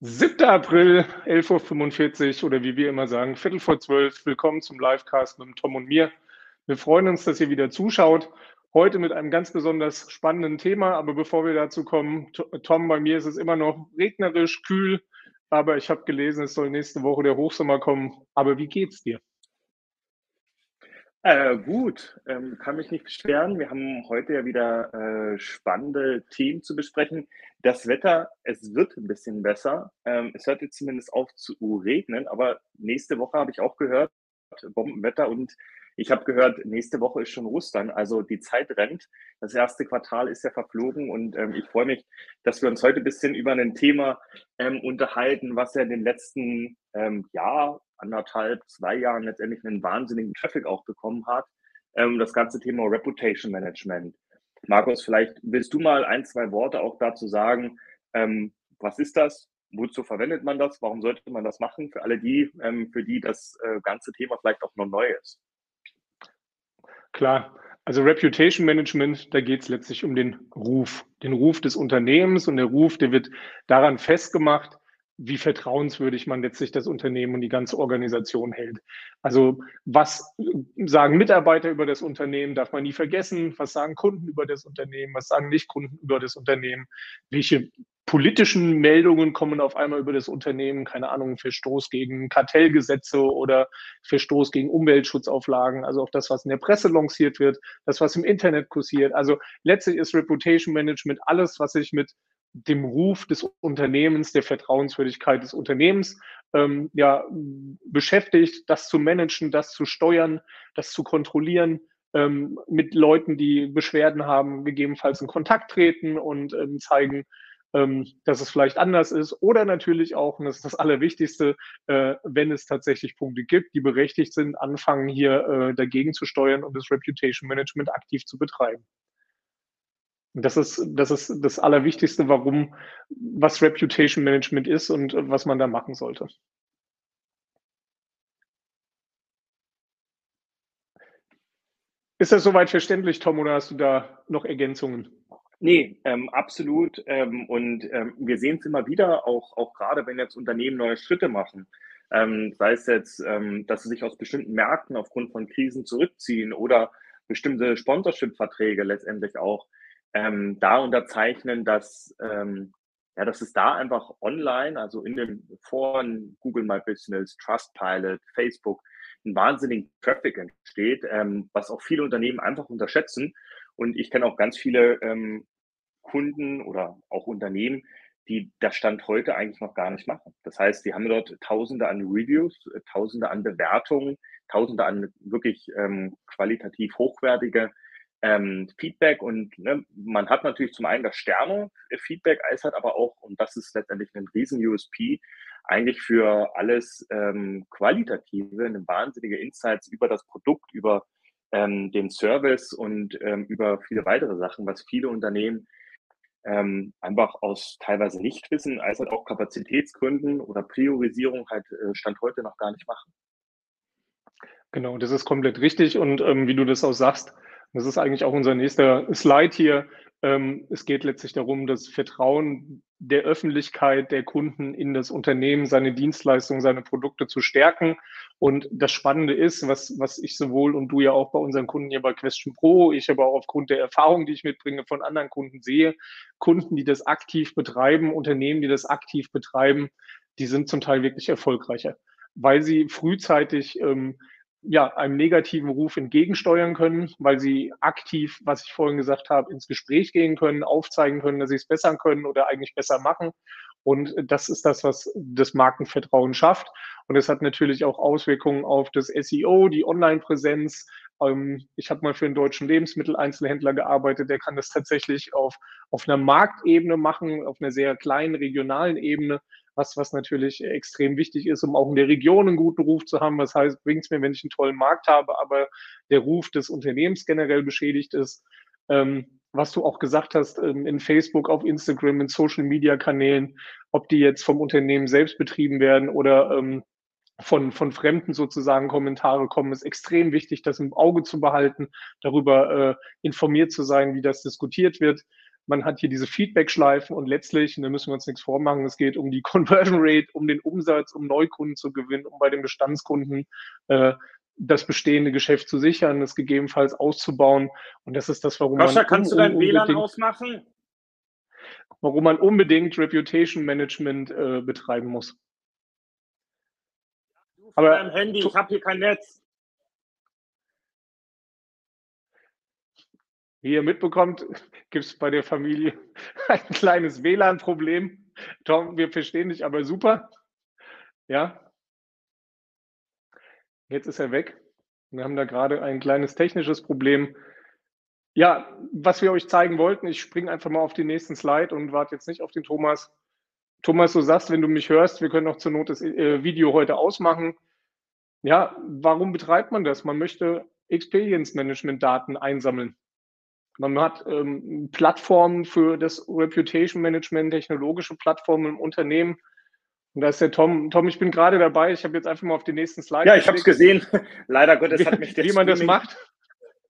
7. April, 11.45 Uhr oder wie wir immer sagen, Viertel vor zwölf. Willkommen zum Livecast mit Tom und mir. Wir freuen uns, dass ihr wieder zuschaut. Heute mit einem ganz besonders spannenden Thema. Aber bevor wir dazu kommen, Tom, bei mir ist es immer noch regnerisch, kühl. Aber ich habe gelesen, es soll nächste Woche der Hochsommer kommen. Aber wie geht's dir? Äh, gut, ähm, kann mich nicht beschweren. Wir haben heute ja wieder äh, spannende Themen zu besprechen. Das Wetter, es wird ein bisschen besser. Ähm, es hört jetzt zumindest auf zu regnen, aber nächste Woche habe ich auch gehört, Bombenwetter und ich habe gehört, nächste Woche ist schon Ostern, also die Zeit rennt. Das erste Quartal ist ja verflogen und ähm, ich freue mich, dass wir uns heute ein bisschen über ein Thema ähm, unterhalten, was ja in den letzten ähm, Jahr, anderthalb, zwei Jahren letztendlich einen wahnsinnigen Traffic auch bekommen hat. Ähm, das ganze Thema Reputation Management. Markus, vielleicht willst du mal ein, zwei Worte auch dazu sagen. Ähm, was ist das? Wozu verwendet man das? Warum sollte man das machen? Für alle die, ähm, für die das äh, ganze Thema vielleicht auch noch neu ist. Klar, also Reputation Management, da geht es letztlich um den Ruf, den Ruf des Unternehmens und der Ruf, der wird daran festgemacht, wie vertrauenswürdig man letztlich das Unternehmen und die ganze Organisation hält. Also was sagen Mitarbeiter über das Unternehmen, darf man nie vergessen. Was sagen Kunden über das Unternehmen? Was sagen Nicht-Kunden über das Unternehmen? Welche politischen Meldungen kommen auf einmal über das Unternehmen, keine Ahnung, Verstoß gegen Kartellgesetze oder Verstoß gegen Umweltschutzauflagen, also auch das, was in der Presse lanciert wird, das, was im Internet kursiert. Also letztlich ist Reputation Management alles, was sich mit dem Ruf des Unternehmens, der Vertrauenswürdigkeit des Unternehmens ähm, ja, beschäftigt, das zu managen, das zu steuern, das zu kontrollieren, ähm, mit Leuten, die Beschwerden haben, gegebenenfalls in Kontakt treten und ähm, zeigen, ähm, dass es vielleicht anders ist. Oder natürlich auch, und das ist das Allerwichtigste, äh, wenn es tatsächlich Punkte gibt, die berechtigt sind, anfangen hier äh, dagegen zu steuern und das Reputation Management aktiv zu betreiben. Das ist, das ist das Allerwichtigste, warum, was Reputation Management ist und was man da machen sollte. Ist das soweit verständlich, Tom, oder hast du da noch Ergänzungen? Nee, ähm, absolut. Ähm, und ähm, wir sehen es immer wieder, auch, auch gerade wenn jetzt Unternehmen neue Schritte machen. Ähm, sei es jetzt, ähm, dass sie sich aus bestimmten Märkten aufgrund von Krisen zurückziehen oder bestimmte Sponsorship-Verträge letztendlich auch ähm, da unterzeichnen, dass, ja, dass es da einfach online, also in den Foren, Google My Business, Trustpilot, Facebook, ein wahnsinnigen Traffic entsteht, was auch viele Unternehmen einfach unterschätzen. Und ich kenne auch ganz viele ähm, Kunden oder auch Unternehmen, die das Stand heute eigentlich noch gar nicht machen. Das heißt, die haben dort Tausende an Reviews, äh, Tausende an Bewertungen, Tausende an wirklich ähm, qualitativ hochwertige ähm, Feedback und ne, man hat natürlich zum einen das Sterne-Feedback, als hat aber auch, und das ist letztendlich ein riesen USP, eigentlich für alles ähm, Qualitative, eine wahnsinnige Insights über das Produkt, über ähm, den Service und ähm, über viele weitere Sachen, was viele Unternehmen ähm, einfach aus teilweise nicht wissen, als halt auch Kapazitätsgründen oder Priorisierung halt äh, Stand heute noch gar nicht machen. Genau, das ist komplett richtig und ähm, wie du das auch sagst, das ist eigentlich auch unser nächster Slide hier. Ähm, es geht letztlich darum, das Vertrauen der Öffentlichkeit, der Kunden in das Unternehmen, seine Dienstleistungen, seine Produkte zu stärken. Und das Spannende ist, was, was ich sowohl und du ja auch bei unseren Kunden hier bei Question Pro, ich aber auch aufgrund der Erfahrung, die ich mitbringe, von anderen Kunden sehe, Kunden, die das aktiv betreiben, Unternehmen, die das aktiv betreiben, die sind zum Teil wirklich erfolgreicher, weil sie frühzeitig ähm, ja, einem negativen Ruf entgegensteuern können, weil sie aktiv, was ich vorhin gesagt habe, ins Gespräch gehen können, aufzeigen können, dass sie es besser können oder eigentlich besser machen. Und das ist das, was das Markenvertrauen schafft. Und es hat natürlich auch Auswirkungen auf das SEO, die Online-Präsenz. Ähm, ich habe mal für einen deutschen Lebensmitteleinzelhändler gearbeitet, der kann das tatsächlich auf, auf einer Marktebene machen, auf einer sehr kleinen regionalen Ebene was, was natürlich extrem wichtig ist, um auch in der Region einen guten Ruf zu haben. Was heißt, bringt es mir, wenn ich einen tollen Markt habe, aber der Ruf des Unternehmens generell beschädigt ist. Ähm, was du auch gesagt hast, ähm, in Facebook, auf Instagram, in Social Media Kanälen, ob die jetzt vom Unternehmen selbst betrieben werden oder ähm, von, von Fremden sozusagen Kommentare kommen, ist extrem wichtig, das im Auge zu behalten, darüber äh, informiert zu sein, wie das diskutiert wird. Man hat hier diese Feedback-Schleifen und letztlich, und da müssen wir uns nichts vormachen, es geht um die Conversion Rate, um den Umsatz, um Neukunden zu gewinnen, um bei den Bestandskunden äh, das bestehende Geschäft zu sichern, es gegebenenfalls auszubauen. Und das ist das, warum Sascha, man. kannst du dein WLAN ausmachen? Warum man unbedingt Reputation Management äh, betreiben muss. Du Aber Handy, ich habe hier kein Netz. Wie ihr mitbekommt, gibt es bei der Familie ein kleines WLAN-Problem. Tom, wir verstehen dich aber super. Ja. Jetzt ist er weg. Wir haben da gerade ein kleines technisches Problem. Ja, was wir euch zeigen wollten, ich springe einfach mal auf den nächsten Slide und warte jetzt nicht auf den Thomas. Thomas, du sagst, wenn du mich hörst, wir können auch zur Not das äh, Video heute ausmachen. Ja, warum betreibt man das? Man möchte Experience Management Daten einsammeln. Man hat ähm, Plattformen für das Reputation Management, technologische Plattformen im Unternehmen. Und da ist der Tom. Tom, ich bin gerade dabei. Ich habe jetzt einfach mal auf den nächsten Slide. Ja, ich habe es gesehen. Leider Gottes hat mich der Wie man das macht.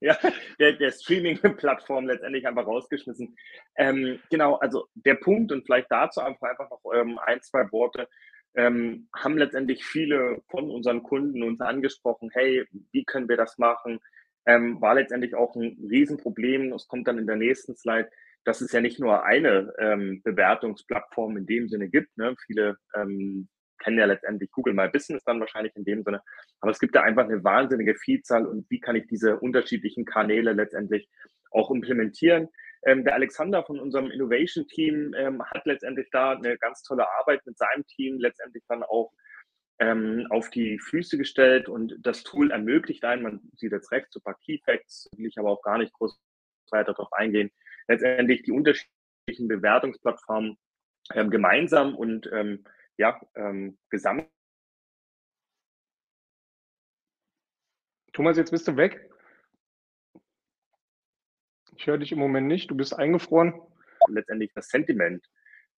Ja, der, der Streaming-Plattform letztendlich einfach rausgeschmissen. Ähm, genau, also der Punkt und vielleicht dazu einfach, einfach noch ähm, ein, zwei Worte. Ähm, haben letztendlich viele von unseren Kunden uns angesprochen, hey, wie können wir das machen? Ähm, war letztendlich auch ein Riesenproblem. Es kommt dann in der nächsten Slide, dass es ja nicht nur eine ähm, Bewertungsplattform in dem Sinne gibt. Ne? Viele ähm, kennen ja letztendlich Google My Business dann wahrscheinlich in dem Sinne. Aber es gibt da einfach eine wahnsinnige Vielzahl und wie kann ich diese unterschiedlichen Kanäle letztendlich auch implementieren. Ähm, der Alexander von unserem Innovation Team ähm, hat letztendlich da eine ganz tolle Arbeit mit seinem Team letztendlich dann auch ähm, auf die Füße gestellt und das Tool ermöglicht einen, man sieht jetzt rechts, so ein paar Key Facts, will ich aber auch gar nicht groß weiter darauf eingehen, letztendlich die unterschiedlichen Bewertungsplattformen ähm, gemeinsam und ähm, ja, ähm, gesamt. Thomas, jetzt bist du weg. Ich höre dich im Moment nicht, du bist eingefroren. Letztendlich das Sentiment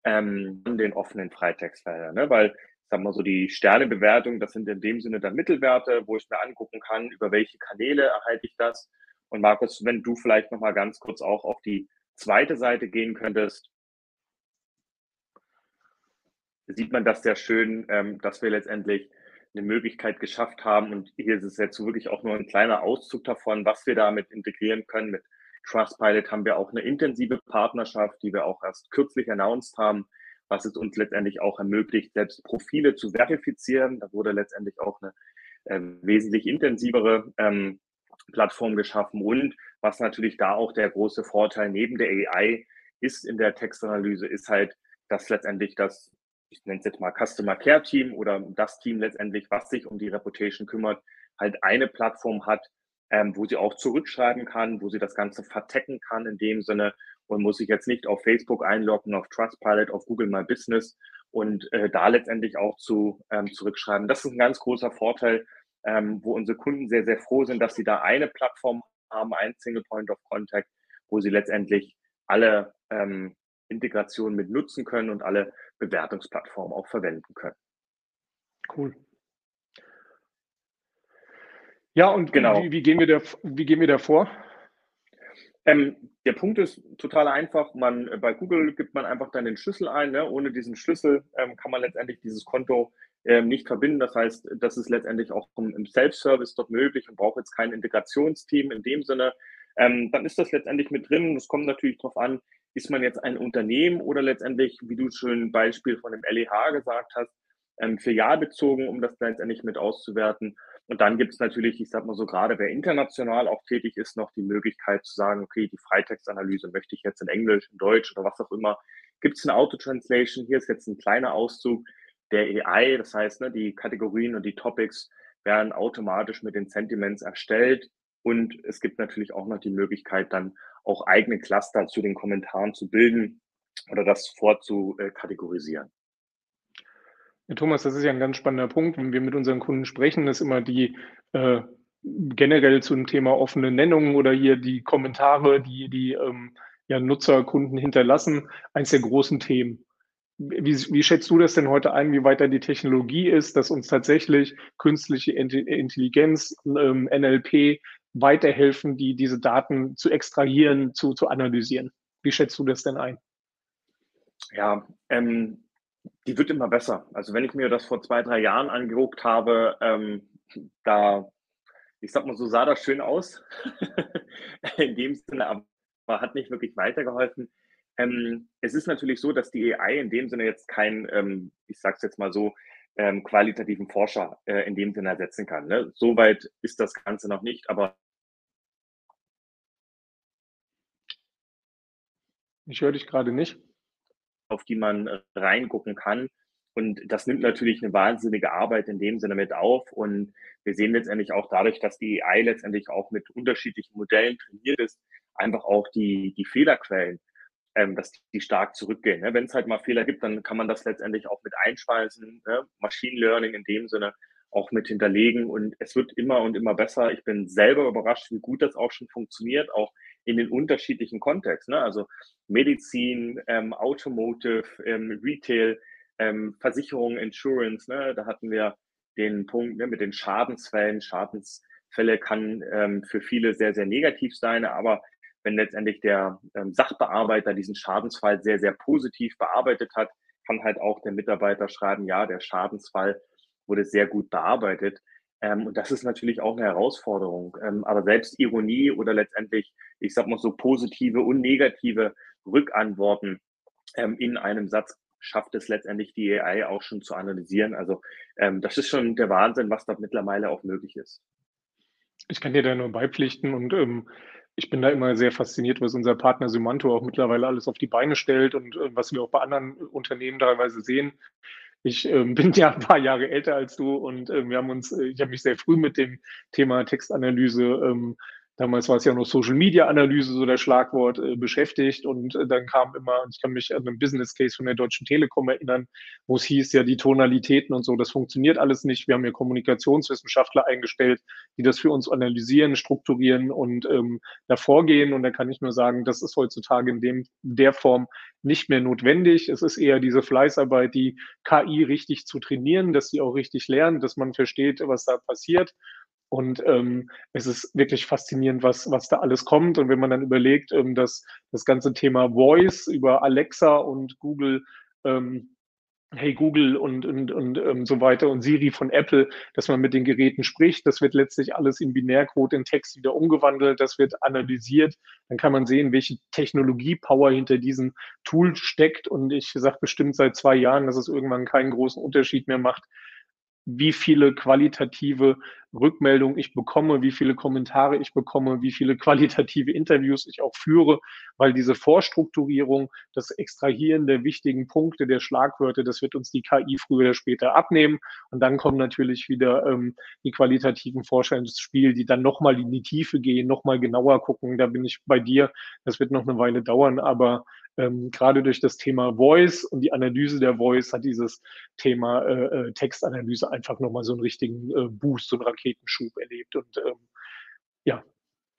ähm, den offenen Freitextfeldern, ne? weil sag mal so, die Sternebewertung, das sind in dem Sinne dann Mittelwerte, wo ich mir angucken kann, über welche Kanäle erhalte ich das. Und Markus, wenn du vielleicht nochmal ganz kurz auch auf die zweite Seite gehen könntest, sieht man das sehr schön, ähm, dass wir letztendlich eine Möglichkeit geschafft haben. Und hier ist es jetzt wirklich auch nur ein kleiner Auszug davon, was wir damit integrieren können. Mit Trustpilot haben wir auch eine intensive Partnerschaft, die wir auch erst kürzlich announced haben, was es uns letztendlich auch ermöglicht, selbst Profile zu verifizieren. Da wurde letztendlich auch eine äh, wesentlich intensivere ähm, Plattform geschaffen und was natürlich da auch der große Vorteil neben der AI ist in der Textanalyse, ist halt, dass letztendlich das, ich nenne es jetzt mal Customer Care Team oder das Team letztendlich, was sich um die Reputation kümmert, halt eine Plattform hat, ähm, wo sie auch zurückschreiben kann, wo sie das Ganze vertecken kann in dem Sinne und muss sich jetzt nicht auf Facebook einloggen, auf Trustpilot, auf Google My Business und äh, da letztendlich auch zu ähm, zurückschreiben. Das ist ein ganz großer Vorteil, ähm, wo unsere Kunden sehr, sehr froh sind, dass sie da eine Plattform haben, ein Single Point of Contact, wo sie letztendlich alle ähm, Integrationen mit nutzen können und alle Bewertungsplattformen auch verwenden können. Cool. Ja, und genau. wie, wie, gehen wir da, wie gehen wir da vor? Ähm, der Punkt ist total einfach. Man, äh, bei Google gibt man einfach dann den Schlüssel ein. Ne? Ohne diesen Schlüssel ähm, kann man letztendlich dieses Konto ähm, nicht verbinden. Das heißt, das ist letztendlich auch im Self-Service dort möglich und braucht jetzt kein Integrationsteam in dem Sinne. Ähm, dann ist das letztendlich mit drin. Es kommt natürlich darauf an, ist man jetzt ein Unternehmen oder letztendlich, wie du schon ein Beispiel von dem LEH gesagt hast, ähm, filialbezogen, um das letztendlich mit auszuwerten. Und dann gibt es natürlich, ich sag mal so, gerade wer international auch tätig ist, noch die Möglichkeit zu sagen, okay, die Freitextanalyse möchte ich jetzt in Englisch, in Deutsch oder was auch immer. Gibt es eine Auto-Translation? Hier ist jetzt ein kleiner Auszug der AI. Das heißt, ne, die Kategorien und die Topics werden automatisch mit den Sentiments erstellt. Und es gibt natürlich auch noch die Möglichkeit, dann auch eigene Cluster zu den Kommentaren zu bilden oder das vorzukategorisieren. Ja, Thomas, das ist ja ein ganz spannender Punkt. Wenn wir mit unseren Kunden sprechen, ist immer die äh, generell zum Thema offene Nennungen oder hier die Kommentare, die die ähm, ja, Nutzer, Kunden hinterlassen, eines der großen Themen. Wie, wie schätzt du das denn heute ein, wie weit da die Technologie ist, dass uns tatsächlich künstliche Intelligenz, ähm, NLP weiterhelfen, die, diese Daten zu extrahieren, zu, zu analysieren? Wie schätzt du das denn ein? Ja, ähm, die wird immer besser. Also wenn ich mir das vor zwei, drei Jahren angeguckt habe, ähm, da, ich sag mal so, sah das schön aus. In dem Sinne, aber hat nicht wirklich weitergeholfen. Ähm, es ist natürlich so, dass die AI in dem Sinne jetzt kein, ähm, ich sag's jetzt mal so, ähm, qualitativen Forscher äh, in dem Sinne ersetzen kann. Ne? Soweit ist das Ganze noch nicht, aber ich höre dich gerade nicht auf die man äh, reingucken kann. Und das nimmt natürlich eine wahnsinnige Arbeit in dem Sinne mit auf. Und wir sehen letztendlich auch dadurch, dass die AI letztendlich auch mit unterschiedlichen Modellen trainiert ist, einfach auch die, die Fehlerquellen, ähm, dass die stark zurückgehen. Ne? Wenn es halt mal Fehler gibt, dann kann man das letztendlich auch mit einspeisen. Ne? Machine Learning in dem Sinne auch mit hinterlegen. Und es wird immer und immer besser. Ich bin selber überrascht, wie gut das auch schon funktioniert, auch in den unterschiedlichen Kontexten. Ne? Also Medizin, ähm, Automotive, ähm, Retail, ähm, Versicherung, Insurance. Ne? Da hatten wir den Punkt ne, mit den Schadensfällen. Schadensfälle kann ähm, für viele sehr, sehr negativ sein, aber wenn letztendlich der ähm, Sachbearbeiter diesen Schadensfall sehr, sehr positiv bearbeitet hat, kann halt auch der Mitarbeiter schreiben, ja, der Schadensfall wurde sehr gut bearbeitet. Ähm, und das ist natürlich auch eine Herausforderung. Ähm, aber selbst Ironie oder letztendlich, ich sag mal so positive und negative Rückantworten ähm, in einem Satz schafft es letztendlich die AI auch schon zu analysieren. Also ähm, das ist schon der Wahnsinn, was dort mittlerweile auch möglich ist. Ich kann dir da nur beipflichten und ähm, ich bin da immer sehr fasziniert, was unser Partner Symanto auch mittlerweile alles auf die Beine stellt und äh, was wir auch bei anderen Unternehmen teilweise sehen. Ich ähm, bin ja ein paar Jahre älter als du und äh, wir haben uns, äh, ich habe mich sehr früh mit dem Thema Textanalyse ähm, damals war es ja noch Social Media Analyse, so der Schlagwort, äh, beschäftigt. Und äh, dann kam immer, ich kann mich an einen Business Case von der Deutschen Telekom erinnern, wo es hieß, ja, die Tonalitäten und so, das funktioniert alles nicht. Wir haben ja Kommunikationswissenschaftler eingestellt, die das für uns analysieren, strukturieren und ähm, da vorgehen. Und da kann ich nur sagen, das ist heutzutage in dem, der Form nicht mehr notwendig. Es ist eher diese Fleißarbeit, die KI richtig zu trainieren, dass sie auch richtig lernt, dass man versteht, was da passiert und ähm, es ist wirklich faszinierend, was, was da alles kommt. Und wenn man dann überlegt, ähm, dass das ganze Thema Voice über Alexa und Google, ähm, Hey Google und, und, und ähm, so weiter und Siri von Apple, dass man mit den Geräten spricht, das wird letztlich alles in Binärcode in Text wieder umgewandelt, das wird analysiert. Dann kann man sehen, welche Technologie-Power hinter diesem Tool steckt. Und ich sage bestimmt seit zwei Jahren, dass es irgendwann keinen großen Unterschied mehr macht, wie viele qualitative Rückmeldungen ich bekomme, wie viele Kommentare ich bekomme, wie viele qualitative Interviews ich auch führe, weil diese Vorstrukturierung, das Extrahieren der wichtigen Punkte, der Schlagwörter, das wird uns die KI früher oder später abnehmen. Und dann kommen natürlich wieder ähm, die qualitativen Forscher ins Spiel, die dann nochmal in die Tiefe gehen, nochmal genauer gucken. Da bin ich bei dir. Das wird noch eine Weile dauern, aber ähm, gerade durch das Thema Voice und die Analyse der Voice hat dieses Thema äh, äh Textanalyse einfach nochmal so einen richtigen äh, Boost, so einen Raketenschub erlebt. Und ähm, ja,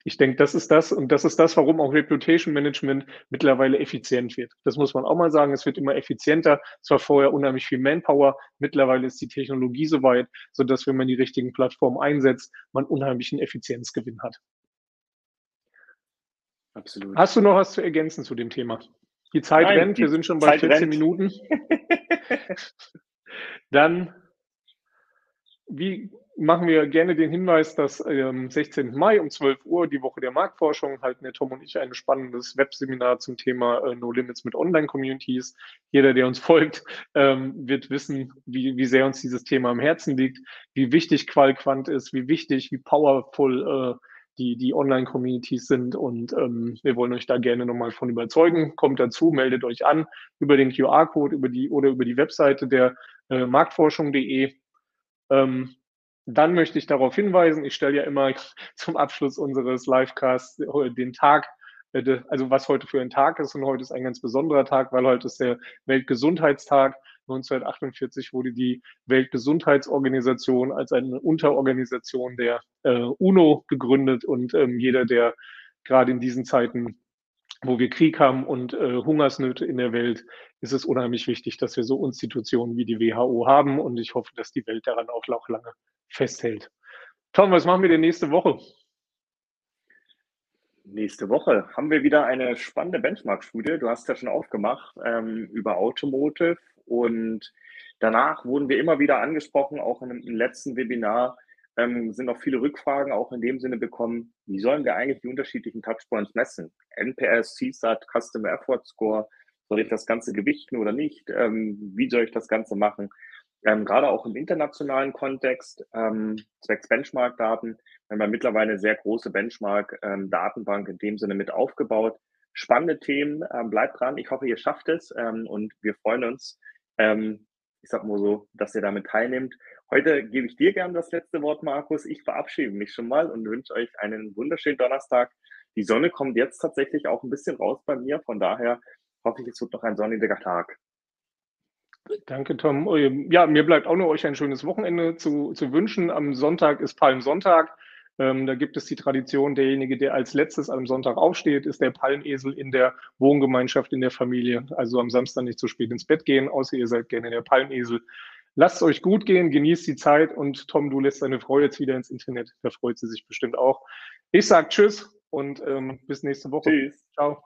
ich denke, das ist das und das ist das, warum auch Reputation Management mittlerweile effizient wird. Das muss man auch mal sagen. Es wird immer effizienter. Es war vorher unheimlich viel Manpower. Mittlerweile ist die Technologie so weit, sodass, wenn man die richtigen Plattformen einsetzt, man unheimlichen Effizienzgewinn hat. Absolut. Hast du noch was zu ergänzen zu dem Thema? Die Zeit Nein, rennt, wir sind schon bei Zeit 14 rennt. Minuten. Dann, wie machen wir gerne den Hinweis, dass am 16. Mai um 12 Uhr die Woche der Marktforschung halten der Tom und ich ein spannendes Webseminar zum Thema äh, No Limits mit Online-Communities. Jeder, der uns folgt, ähm, wird wissen, wie, wie sehr uns dieses Thema am Herzen liegt, wie wichtig Qualquant ist, wie wichtig, wie powerful äh, die, die Online-Communities sind. Und ähm, wir wollen euch da gerne nochmal von überzeugen. Kommt dazu, meldet euch an über den QR-Code über die, oder über die Webseite der äh, marktforschung.de. Ähm, dann möchte ich darauf hinweisen, ich stelle ja immer zum Abschluss unseres Livecasts äh, den Tag, äh, also was heute für ein Tag ist. Und heute ist ein ganz besonderer Tag, weil heute ist der Weltgesundheitstag. 1948 wurde die Weltgesundheitsorganisation als eine Unterorganisation der äh, UNO gegründet und ähm, jeder, der gerade in diesen Zeiten, wo wir Krieg haben und äh, Hungersnöte in der Welt, ist es unheimlich wichtig, dass wir so Institutionen wie die WHO haben und ich hoffe, dass die Welt daran auch noch lange festhält. Tom, was machen wir denn nächste Woche? Nächste Woche haben wir wieder eine spannende Benchmark-Studie. Du hast ja schon aufgemacht ähm, über Automotive und danach wurden wir immer wieder angesprochen, auch im letzten Webinar ähm, sind auch viele Rückfragen auch in dem Sinne bekommen, wie sollen wir eigentlich die unterschiedlichen Touchpoints messen? NPS, CSAT, Customer Effort Score, soll ich das Ganze gewichten oder nicht? Ähm, wie soll ich das Ganze machen? Ähm, gerade auch im internationalen Kontext, ähm, zwecks Benchmark-Daten, haben wir mittlerweile eine sehr große Benchmark-Datenbank in dem Sinne mit aufgebaut. Spannende Themen, ähm, bleibt dran. Ich hoffe, ihr schafft es ähm, und wir freuen uns, ähm, ich sag mal so, dass ihr damit teilnehmt. Heute gebe ich dir gern das letzte Wort, Markus. Ich verabschiede mich schon mal und wünsche euch einen wunderschönen Donnerstag. Die Sonne kommt jetzt tatsächlich auch ein bisschen raus bei mir. Von daher hoffe ich, es wird noch ein sonniger Tag. Danke, Tom. Ähm, ja, mir bleibt auch nur euch ein schönes Wochenende zu, zu wünschen. Am Sonntag ist Palmsonntag. Ähm, da gibt es die Tradition, derjenige, der als letztes am Sonntag aufsteht, ist der Palmesel in der Wohngemeinschaft, in der Familie. Also am Samstag nicht zu spät ins Bett gehen, außer ihr seid gerne der Palmesel. Lasst es euch gut gehen, genießt die Zeit und Tom, du lässt deine Frau jetzt wieder ins Internet. Da freut sie sich bestimmt auch. Ich sage Tschüss und ähm, bis nächste Woche. Tschüss. Ciao.